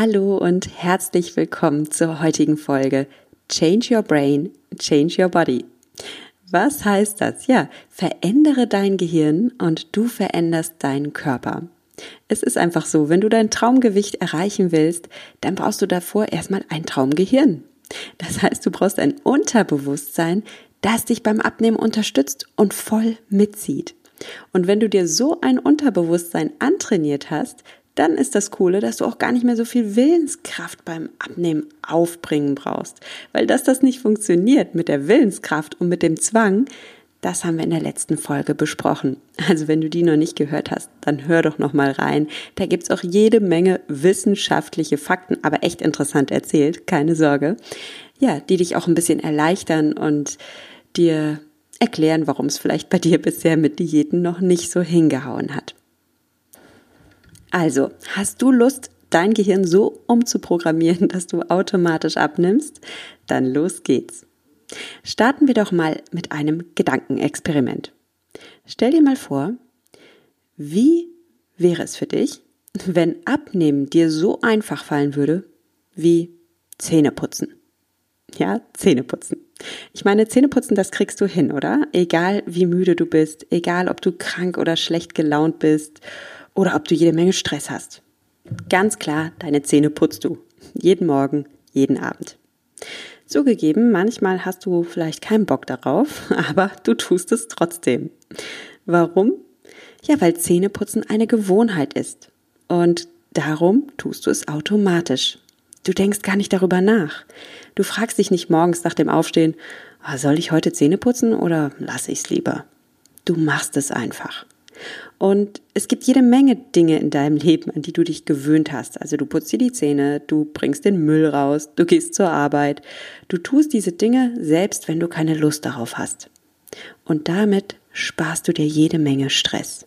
Hallo und herzlich willkommen zur heutigen Folge Change Your Brain, Change Your Body. Was heißt das? Ja, verändere dein Gehirn und du veränderst deinen Körper. Es ist einfach so, wenn du dein Traumgewicht erreichen willst, dann brauchst du davor erstmal ein Traumgehirn. Das heißt, du brauchst ein Unterbewusstsein, das dich beim Abnehmen unterstützt und voll mitzieht. Und wenn du dir so ein Unterbewusstsein antrainiert hast, dann ist das Coole, dass du auch gar nicht mehr so viel Willenskraft beim Abnehmen aufbringen brauchst. Weil dass das nicht funktioniert mit der Willenskraft und mit dem Zwang, das haben wir in der letzten Folge besprochen. Also wenn du die noch nicht gehört hast, dann hör doch noch mal rein. Da gibt's auch jede Menge wissenschaftliche Fakten, aber echt interessant erzählt, keine Sorge. Ja, die dich auch ein bisschen erleichtern und dir erklären, warum es vielleicht bei dir bisher mit Diäten noch nicht so hingehauen hat. Also, hast du Lust, dein Gehirn so umzuprogrammieren, dass du automatisch abnimmst? Dann los geht's. Starten wir doch mal mit einem Gedankenexperiment. Stell dir mal vor, wie wäre es für dich, wenn Abnehmen dir so einfach fallen würde wie Zähneputzen? Ja, Zähneputzen. Ich meine, Zähneputzen, das kriegst du hin, oder? Egal wie müde du bist, egal ob du krank oder schlecht gelaunt bist oder ob du jede Menge Stress hast. Ganz klar, deine Zähne putzt du. Jeden Morgen, jeden Abend. Zugegeben, manchmal hast du vielleicht keinen Bock darauf, aber du tust es trotzdem. Warum? Ja, weil Zähneputzen eine Gewohnheit ist. Und darum tust du es automatisch. Du denkst gar nicht darüber nach. Du fragst dich nicht morgens nach dem Aufstehen, ah, soll ich heute Zähne putzen oder lasse ich es lieber? Du machst es einfach. Und es gibt jede Menge Dinge in deinem Leben, an die du dich gewöhnt hast. Also du putzt dir die Zähne, du bringst den Müll raus, du gehst zur Arbeit. Du tust diese Dinge selbst, wenn du keine Lust darauf hast. Und damit sparst du dir jede Menge Stress.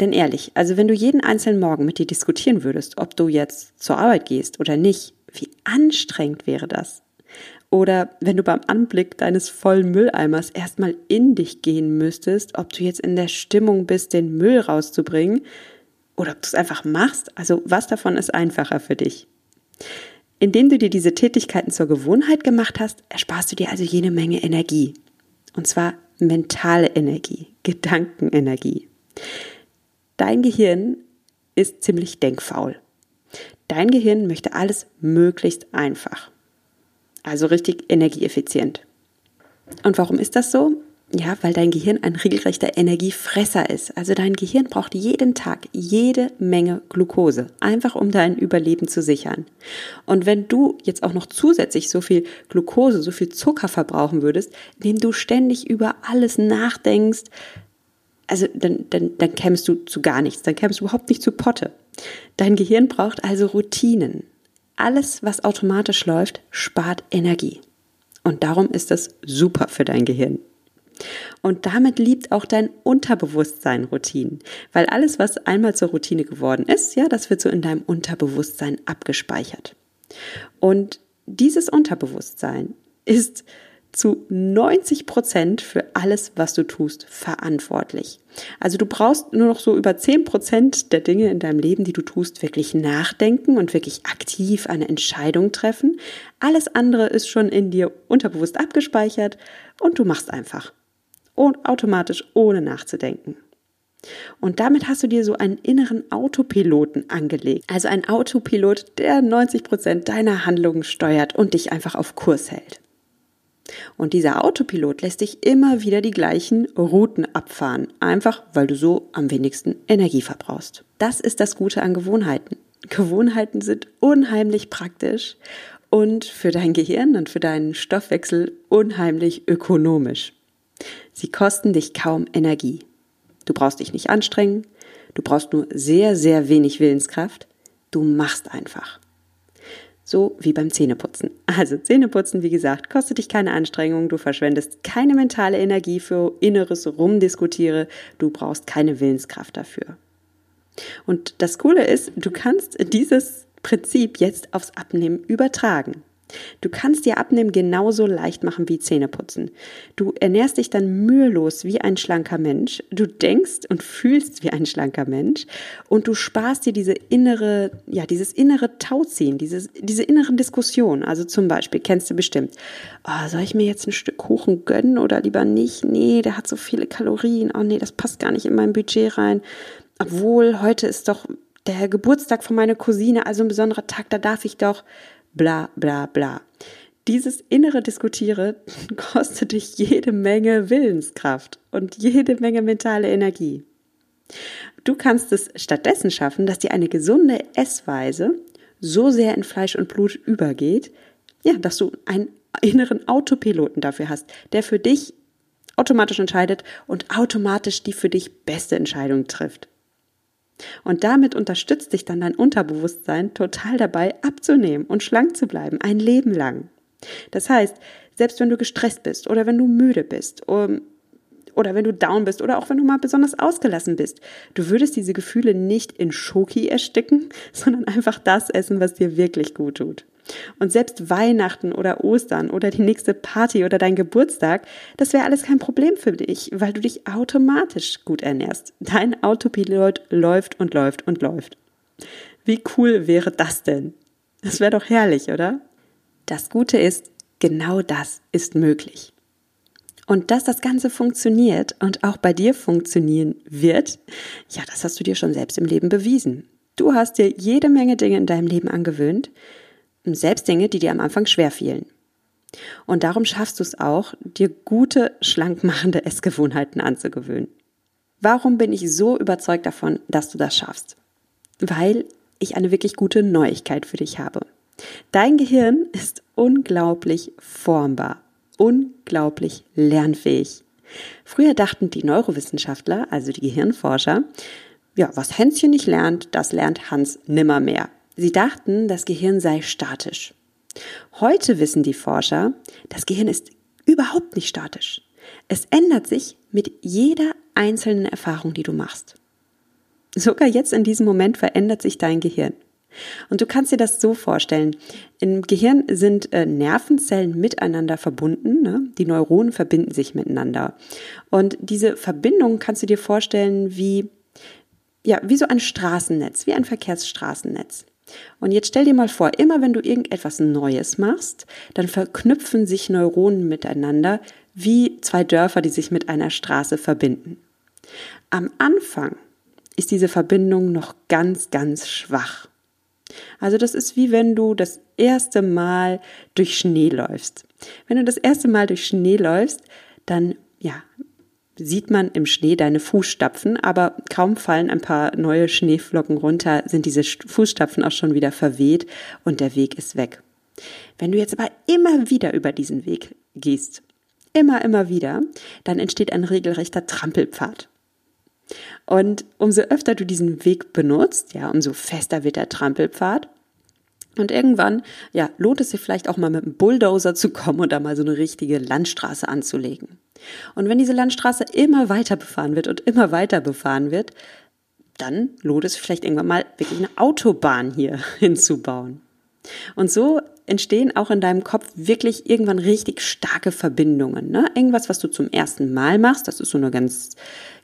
Denn ehrlich, also wenn du jeden einzelnen Morgen mit dir diskutieren würdest, ob du jetzt zur Arbeit gehst oder nicht, wie anstrengend wäre das? Oder wenn du beim Anblick deines vollen Mülleimers erstmal in dich gehen müsstest, ob du jetzt in der Stimmung bist, den Müll rauszubringen oder ob du es einfach machst. Also was davon ist einfacher für dich? Indem du dir diese Tätigkeiten zur Gewohnheit gemacht hast, ersparst du dir also jede Menge Energie. Und zwar mentale Energie, Gedankenenergie. Dein Gehirn ist ziemlich denkfaul. Dein Gehirn möchte alles möglichst einfach. Also richtig energieeffizient. Und warum ist das so? Ja, weil dein Gehirn ein regelrechter Energiefresser ist. Also dein Gehirn braucht jeden Tag jede Menge Glucose, einfach um dein Überleben zu sichern. Und wenn du jetzt auch noch zusätzlich so viel Glucose, so viel Zucker verbrauchen würdest, indem du ständig über alles nachdenkst, also dann, dann, dann kämst du zu gar nichts, dann kämst du überhaupt nicht zu Potte. Dein Gehirn braucht also Routinen alles, was automatisch läuft, spart Energie. Und darum ist das super für dein Gehirn. Und damit liebt auch dein Unterbewusstsein Routinen, weil alles, was einmal zur Routine geworden ist, ja, das wird so in deinem Unterbewusstsein abgespeichert. Und dieses Unterbewusstsein ist zu 90 Prozent für alles, was du tust, verantwortlich. Also du brauchst nur noch so über 10 Prozent der Dinge in deinem Leben, die du tust, wirklich nachdenken und wirklich aktiv eine Entscheidung treffen. Alles andere ist schon in dir unterbewusst abgespeichert und du machst einfach. Und automatisch, ohne nachzudenken. Und damit hast du dir so einen inneren Autopiloten angelegt. Also ein Autopilot, der 90 Prozent deiner Handlungen steuert und dich einfach auf Kurs hält. Und dieser Autopilot lässt dich immer wieder die gleichen Routen abfahren, einfach weil du so am wenigsten Energie verbrauchst. Das ist das Gute an Gewohnheiten. Gewohnheiten sind unheimlich praktisch und für dein Gehirn und für deinen Stoffwechsel unheimlich ökonomisch. Sie kosten dich kaum Energie. Du brauchst dich nicht anstrengen, du brauchst nur sehr, sehr wenig Willenskraft, du machst einfach. So wie beim Zähneputzen. Also Zähneputzen, wie gesagt, kostet dich keine Anstrengung, du verschwendest keine mentale Energie für inneres Rumdiskutiere, du brauchst keine Willenskraft dafür. Und das Coole ist, du kannst dieses Prinzip jetzt aufs Abnehmen übertragen. Du kannst dir Abnehmen genauso leicht machen wie Zähneputzen. Du ernährst dich dann mühelos wie ein schlanker Mensch. Du denkst und fühlst wie ein schlanker Mensch. Und du sparst dir diese innere, ja, dieses innere Tauziehen, dieses, diese inneren Diskussionen. Also zum Beispiel, kennst du bestimmt, oh, soll ich mir jetzt ein Stück Kuchen gönnen oder lieber nicht? Nee, der hat so viele Kalorien. Oh nee, das passt gar nicht in mein Budget rein. Obwohl, heute ist doch der Geburtstag von meiner Cousine, also ein besonderer Tag, da darf ich doch bla bla bla. Dieses innere Diskutiere kostet dich jede Menge Willenskraft und jede Menge mentale Energie. Du kannst es stattdessen schaffen, dass dir eine gesunde Essweise so sehr in Fleisch und Blut übergeht, ja, dass du einen inneren Autopiloten dafür hast, der für dich automatisch entscheidet und automatisch die für dich beste Entscheidung trifft. Und damit unterstützt dich dann dein Unterbewusstsein total dabei, abzunehmen und schlank zu bleiben, ein Leben lang. Das heißt, selbst wenn du gestresst bist oder wenn du müde bist oder wenn du down bist oder auch wenn du mal besonders ausgelassen bist, du würdest diese Gefühle nicht in Schoki ersticken, sondern einfach das essen, was dir wirklich gut tut. Und selbst Weihnachten oder Ostern oder die nächste Party oder dein Geburtstag, das wäre alles kein Problem für dich, weil du dich automatisch gut ernährst. Dein Autopilot läuft und läuft und läuft. Wie cool wäre das denn? Das wäre doch herrlich, oder? Das Gute ist, genau das ist möglich. Und dass das Ganze funktioniert und auch bei dir funktionieren wird, ja, das hast du dir schon selbst im Leben bewiesen. Du hast dir jede Menge Dinge in deinem Leben angewöhnt, selbst Dinge, die dir am Anfang schwer fielen. Und darum schaffst du es auch, dir gute, schlankmachende Essgewohnheiten anzugewöhnen. Warum bin ich so überzeugt davon, dass du das schaffst? Weil ich eine wirklich gute Neuigkeit für dich habe. Dein Gehirn ist unglaublich formbar, unglaublich lernfähig. Früher dachten die Neurowissenschaftler, also die Gehirnforscher, ja, was Hänschen nicht lernt, das lernt Hans nimmermehr. Sie dachten, das Gehirn sei statisch. Heute wissen die Forscher, das Gehirn ist überhaupt nicht statisch. Es ändert sich mit jeder einzelnen Erfahrung, die du machst. Sogar jetzt in diesem Moment verändert sich dein Gehirn. Und du kannst dir das so vorstellen. Im Gehirn sind äh, Nervenzellen miteinander verbunden. Ne? Die Neuronen verbinden sich miteinander. Und diese Verbindung kannst du dir vorstellen wie, ja, wie so ein Straßennetz, wie ein Verkehrsstraßennetz. Und jetzt stell dir mal vor, immer wenn du irgendetwas Neues machst, dann verknüpfen sich Neuronen miteinander wie zwei Dörfer, die sich mit einer Straße verbinden. Am Anfang ist diese Verbindung noch ganz, ganz schwach. Also das ist wie wenn du das erste Mal durch Schnee läufst. Wenn du das erste Mal durch Schnee läufst, dann ja, sieht man im Schnee deine Fußstapfen, aber kaum fallen ein paar neue Schneeflocken runter, sind diese Fußstapfen auch schon wieder verweht und der Weg ist weg. Wenn du jetzt aber immer wieder über diesen Weg gehst, immer, immer wieder, dann entsteht ein regelrechter Trampelpfad. Und umso öfter du diesen Weg benutzt, ja, umso fester wird der Trampelpfad. Und irgendwann, ja, lohnt es sich vielleicht auch mal mit einem Bulldozer zu kommen und da mal so eine richtige Landstraße anzulegen. Und wenn diese Landstraße immer weiter befahren wird und immer weiter befahren wird, dann lohnt es vielleicht irgendwann mal wirklich eine Autobahn hier hinzubauen. Und so entstehen auch in deinem Kopf wirklich irgendwann richtig starke Verbindungen. Ne? Irgendwas, was du zum ersten Mal machst, das ist so eine ganz,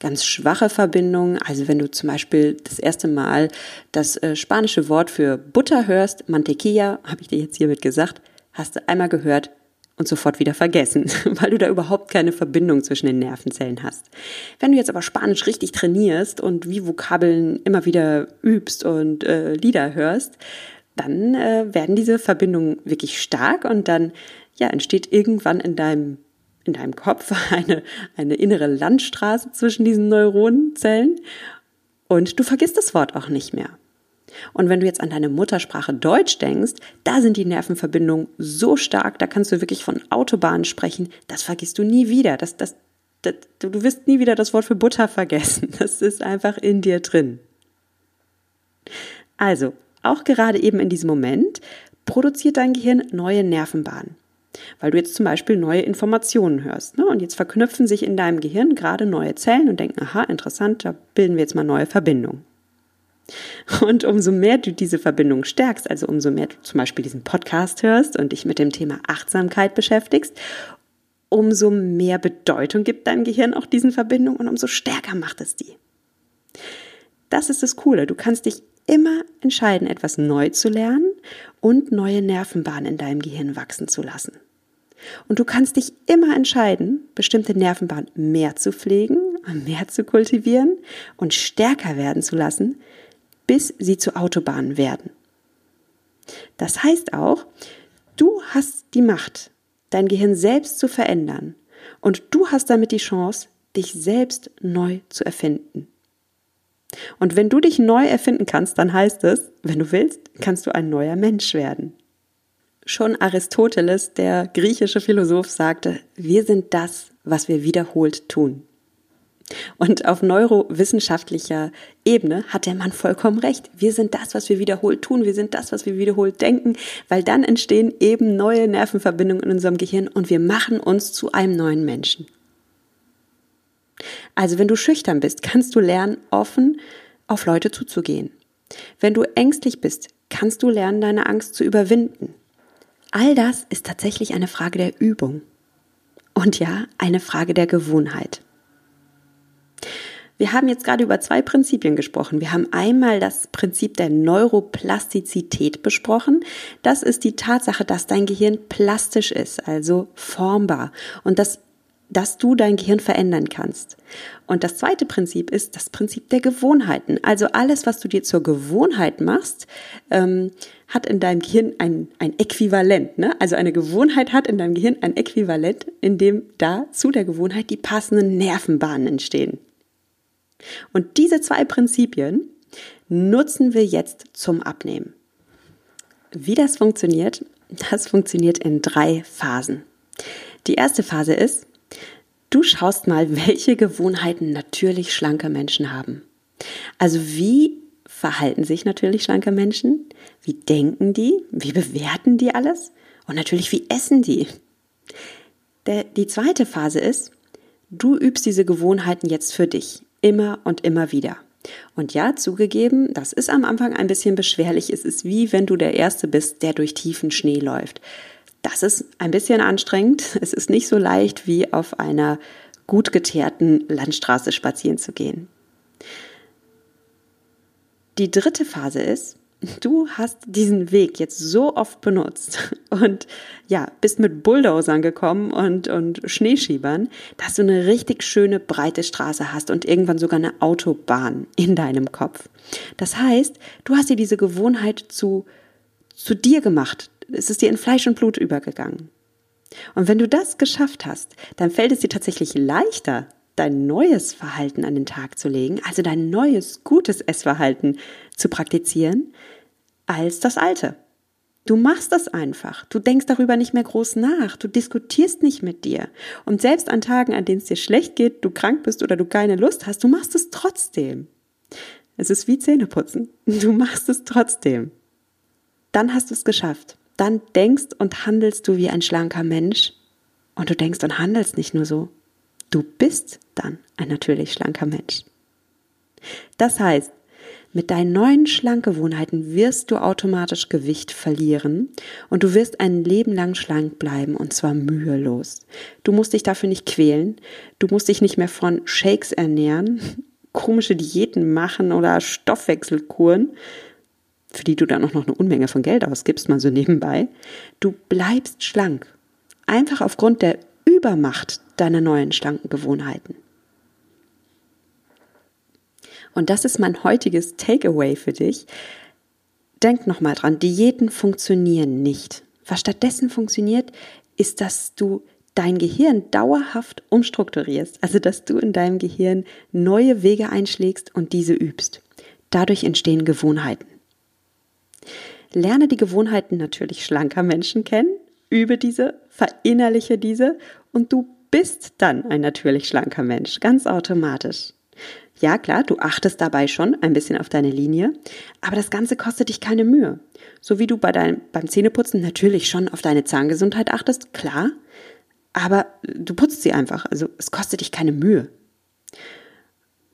ganz schwache Verbindung. Also wenn du zum Beispiel das erste Mal das äh, spanische Wort für Butter hörst, Mantequilla, habe ich dir jetzt hiermit gesagt, hast du einmal gehört, und sofort wieder vergessen, weil du da überhaupt keine Verbindung zwischen den Nervenzellen hast. Wenn du jetzt aber Spanisch richtig trainierst und wie Vokabeln immer wieder übst und äh, Lieder hörst, dann äh, werden diese Verbindungen wirklich stark und dann ja, entsteht irgendwann in deinem in deinem Kopf eine, eine innere Landstraße zwischen diesen Neuronenzellen und du vergisst das Wort auch nicht mehr. Und wenn du jetzt an deine Muttersprache Deutsch denkst, da sind die Nervenverbindungen so stark, da kannst du wirklich von Autobahnen sprechen, das vergisst du nie wieder. Das, das, das, du wirst nie wieder das Wort für Butter vergessen. Das ist einfach in dir drin. Also, auch gerade eben in diesem Moment produziert dein Gehirn neue Nervenbahnen. Weil du jetzt zum Beispiel neue Informationen hörst. Ne? Und jetzt verknüpfen sich in deinem Gehirn gerade neue Zellen und denken, aha, interessant, da bilden wir jetzt mal neue Verbindungen. Und umso mehr du diese Verbindung stärkst, also umso mehr du zum Beispiel diesen Podcast hörst und dich mit dem Thema Achtsamkeit beschäftigst, umso mehr Bedeutung gibt dein Gehirn auch diesen Verbindungen und umso stärker macht es die. Das ist das Coole. Du kannst dich immer entscheiden, etwas neu zu lernen und neue Nervenbahnen in deinem Gehirn wachsen zu lassen. Und du kannst dich immer entscheiden, bestimmte Nervenbahnen mehr zu pflegen, mehr zu kultivieren und stärker werden zu lassen, bis sie zu Autobahnen werden. Das heißt auch, du hast die Macht, dein Gehirn selbst zu verändern und du hast damit die Chance, dich selbst neu zu erfinden. Und wenn du dich neu erfinden kannst, dann heißt es, wenn du willst, kannst du ein neuer Mensch werden. Schon Aristoteles, der griechische Philosoph, sagte, wir sind das, was wir wiederholt tun. Und auf neurowissenschaftlicher Ebene hat der Mann vollkommen recht. Wir sind das, was wir wiederholt tun. Wir sind das, was wir wiederholt denken, weil dann entstehen eben neue Nervenverbindungen in unserem Gehirn und wir machen uns zu einem neuen Menschen. Also wenn du schüchtern bist, kannst du lernen, offen auf Leute zuzugehen. Wenn du ängstlich bist, kannst du lernen, deine Angst zu überwinden. All das ist tatsächlich eine Frage der Übung. Und ja, eine Frage der Gewohnheit. Wir haben jetzt gerade über zwei Prinzipien gesprochen. Wir haben einmal das Prinzip der Neuroplastizität besprochen. Das ist die Tatsache, dass dein Gehirn plastisch ist, also formbar. Und das dass du dein Gehirn verändern kannst. Und das zweite Prinzip ist das Prinzip der Gewohnheiten. Also alles, was du dir zur Gewohnheit machst, ähm, hat in deinem Gehirn ein, ein Äquivalent. Ne? Also eine Gewohnheit hat in deinem Gehirn ein Äquivalent, in dem da zu der Gewohnheit die passenden Nervenbahnen entstehen. Und diese zwei Prinzipien nutzen wir jetzt zum Abnehmen. Wie das funktioniert, das funktioniert in drei Phasen. Die erste Phase ist, Du schaust mal, welche Gewohnheiten natürlich schlanke Menschen haben. Also wie verhalten sich natürlich schlanke Menschen? Wie denken die? Wie bewerten die alles? Und natürlich, wie essen die? Der, die zweite Phase ist, du übst diese Gewohnheiten jetzt für dich, immer und immer wieder. Und ja, zugegeben, das ist am Anfang ein bisschen beschwerlich. Es ist wie wenn du der Erste bist, der durch tiefen Schnee läuft. Das ist ein bisschen anstrengend. Es ist nicht so leicht wie auf einer gut geteerten Landstraße spazieren zu gehen. Die dritte Phase ist, du hast diesen Weg jetzt so oft benutzt und ja, bist mit Bulldozern gekommen und, und Schneeschiebern, dass du eine richtig schöne breite Straße hast und irgendwann sogar eine Autobahn in deinem Kopf. Das heißt, du hast dir diese Gewohnheit zu, zu dir gemacht es ist dir in Fleisch und Blut übergegangen. Und wenn du das geschafft hast, dann fällt es dir tatsächlich leichter, dein neues Verhalten an den Tag zu legen, also dein neues gutes Essverhalten zu praktizieren, als das alte. Du machst das einfach. Du denkst darüber nicht mehr groß nach. Du diskutierst nicht mit dir. Und selbst an Tagen, an denen es dir schlecht geht, du krank bist oder du keine Lust hast, du machst es trotzdem. Es ist wie Zähneputzen. Du machst es trotzdem. Dann hast du es geschafft dann denkst und handelst du wie ein schlanker Mensch. Und du denkst und handelst nicht nur so. Du bist dann ein natürlich schlanker Mensch. Das heißt, mit deinen neuen Schlankgewohnheiten wirst du automatisch Gewicht verlieren und du wirst ein Leben lang schlank bleiben und zwar mühelos. Du musst dich dafür nicht quälen, du musst dich nicht mehr von Shakes ernähren, komische Diäten machen oder Stoffwechselkuren, für die du dann auch noch eine Unmenge von Geld ausgibst, mal so nebenbei. Du bleibst schlank. Einfach aufgrund der Übermacht deiner neuen schlanken Gewohnheiten. Und das ist mein heutiges Takeaway für dich. Denk nochmal dran, Diäten funktionieren nicht. Was stattdessen funktioniert, ist, dass du dein Gehirn dauerhaft umstrukturierst, also dass du in deinem Gehirn neue Wege einschlägst und diese übst. Dadurch entstehen Gewohnheiten. Lerne die Gewohnheiten natürlich schlanker Menschen kennen, übe diese, verinnerliche diese und du bist dann ein natürlich schlanker Mensch, ganz automatisch. Ja, klar, du achtest dabei schon ein bisschen auf deine Linie, aber das Ganze kostet dich keine Mühe. So wie du bei deinem, beim Zähneputzen natürlich schon auf deine Zahngesundheit achtest, klar, aber du putzt sie einfach, also es kostet dich keine Mühe.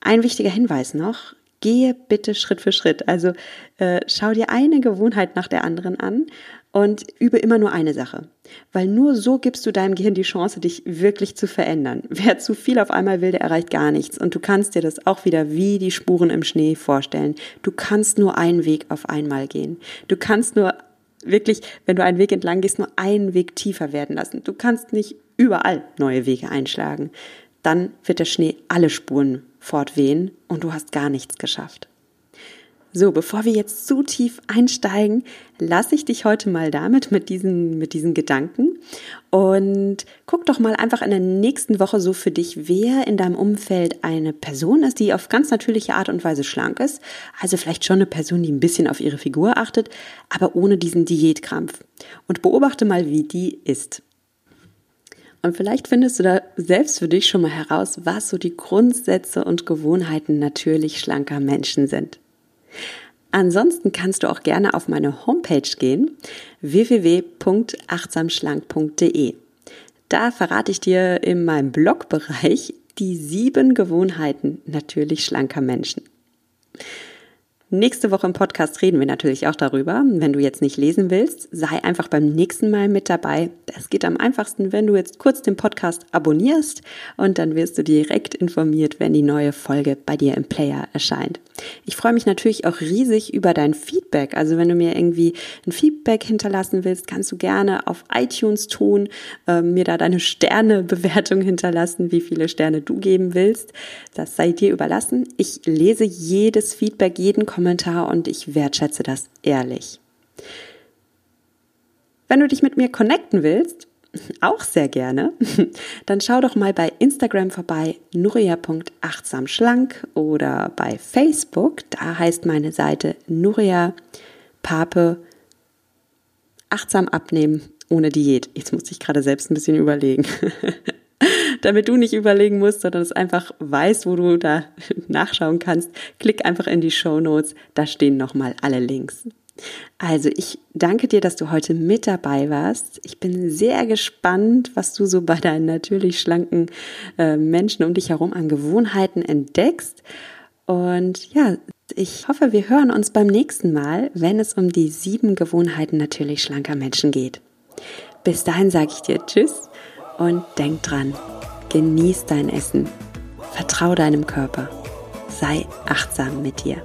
Ein wichtiger Hinweis noch, gehe bitte Schritt für Schritt. Also äh, schau dir eine Gewohnheit nach der anderen an und übe immer nur eine Sache. Weil nur so gibst du deinem Gehirn die Chance, dich wirklich zu verändern. Wer zu viel auf einmal will, der erreicht gar nichts. Und du kannst dir das auch wieder wie die Spuren im Schnee vorstellen. Du kannst nur einen Weg auf einmal gehen. Du kannst nur wirklich, wenn du einen Weg entlang gehst, nur einen Weg tiefer werden lassen. Du kannst nicht überall neue Wege einschlagen. Dann wird der Schnee alle Spuren fortwehen und du hast gar nichts geschafft. So, bevor wir jetzt zu tief einsteigen, lasse ich dich heute mal damit mit diesen, mit diesen Gedanken und guck doch mal einfach in der nächsten Woche so für dich, wer in deinem Umfeld eine Person ist, die auf ganz natürliche Art und Weise schlank ist. Also vielleicht schon eine Person, die ein bisschen auf ihre Figur achtet, aber ohne diesen Diätkrampf. Und beobachte mal, wie die ist. Und vielleicht findest du da selbst für dich schon mal heraus, was so die Grundsätze und Gewohnheiten natürlich schlanker Menschen sind. Ansonsten kannst du auch gerne auf meine Homepage gehen, www.achtsamschlank.de. Da verrate ich dir in meinem Blogbereich die sieben Gewohnheiten natürlich schlanker Menschen. Nächste Woche im Podcast reden wir natürlich auch darüber. Wenn du jetzt nicht lesen willst, sei einfach beim nächsten Mal mit dabei. Das geht am einfachsten, wenn du jetzt kurz den Podcast abonnierst und dann wirst du direkt informiert, wenn die neue Folge bei dir im Player erscheint. Ich freue mich natürlich auch riesig über dein Feedback. Also wenn du mir irgendwie ein Feedback hinterlassen willst, kannst du gerne auf iTunes tun, äh, mir da deine Sternebewertung hinterlassen, wie viele Sterne du geben willst. Das sei dir überlassen. Ich lese jedes Feedback, jeden Kommentar Kommentar und ich wertschätze das ehrlich. Wenn du dich mit mir connecten willst, auch sehr gerne, dann schau doch mal bei Instagram vorbei, nuria.achtsamschlank oder bei Facebook, da heißt meine Seite Nuria Pape achtsam abnehmen ohne Diät. Jetzt muss ich gerade selbst ein bisschen überlegen. damit du nicht überlegen musst, sondern es einfach weißt, wo du da nachschauen kannst, klick einfach in die Show Notes, da stehen nochmal alle Links. Also ich danke dir, dass du heute mit dabei warst. Ich bin sehr gespannt, was du so bei deinen natürlich schlanken äh, Menschen um dich herum an Gewohnheiten entdeckst. Und ja, ich hoffe, wir hören uns beim nächsten Mal, wenn es um die sieben Gewohnheiten natürlich schlanker Menschen geht. Bis dahin sage ich dir Tschüss und denk dran, Genieß dein Essen. Vertrau deinem Körper. Sei achtsam mit dir.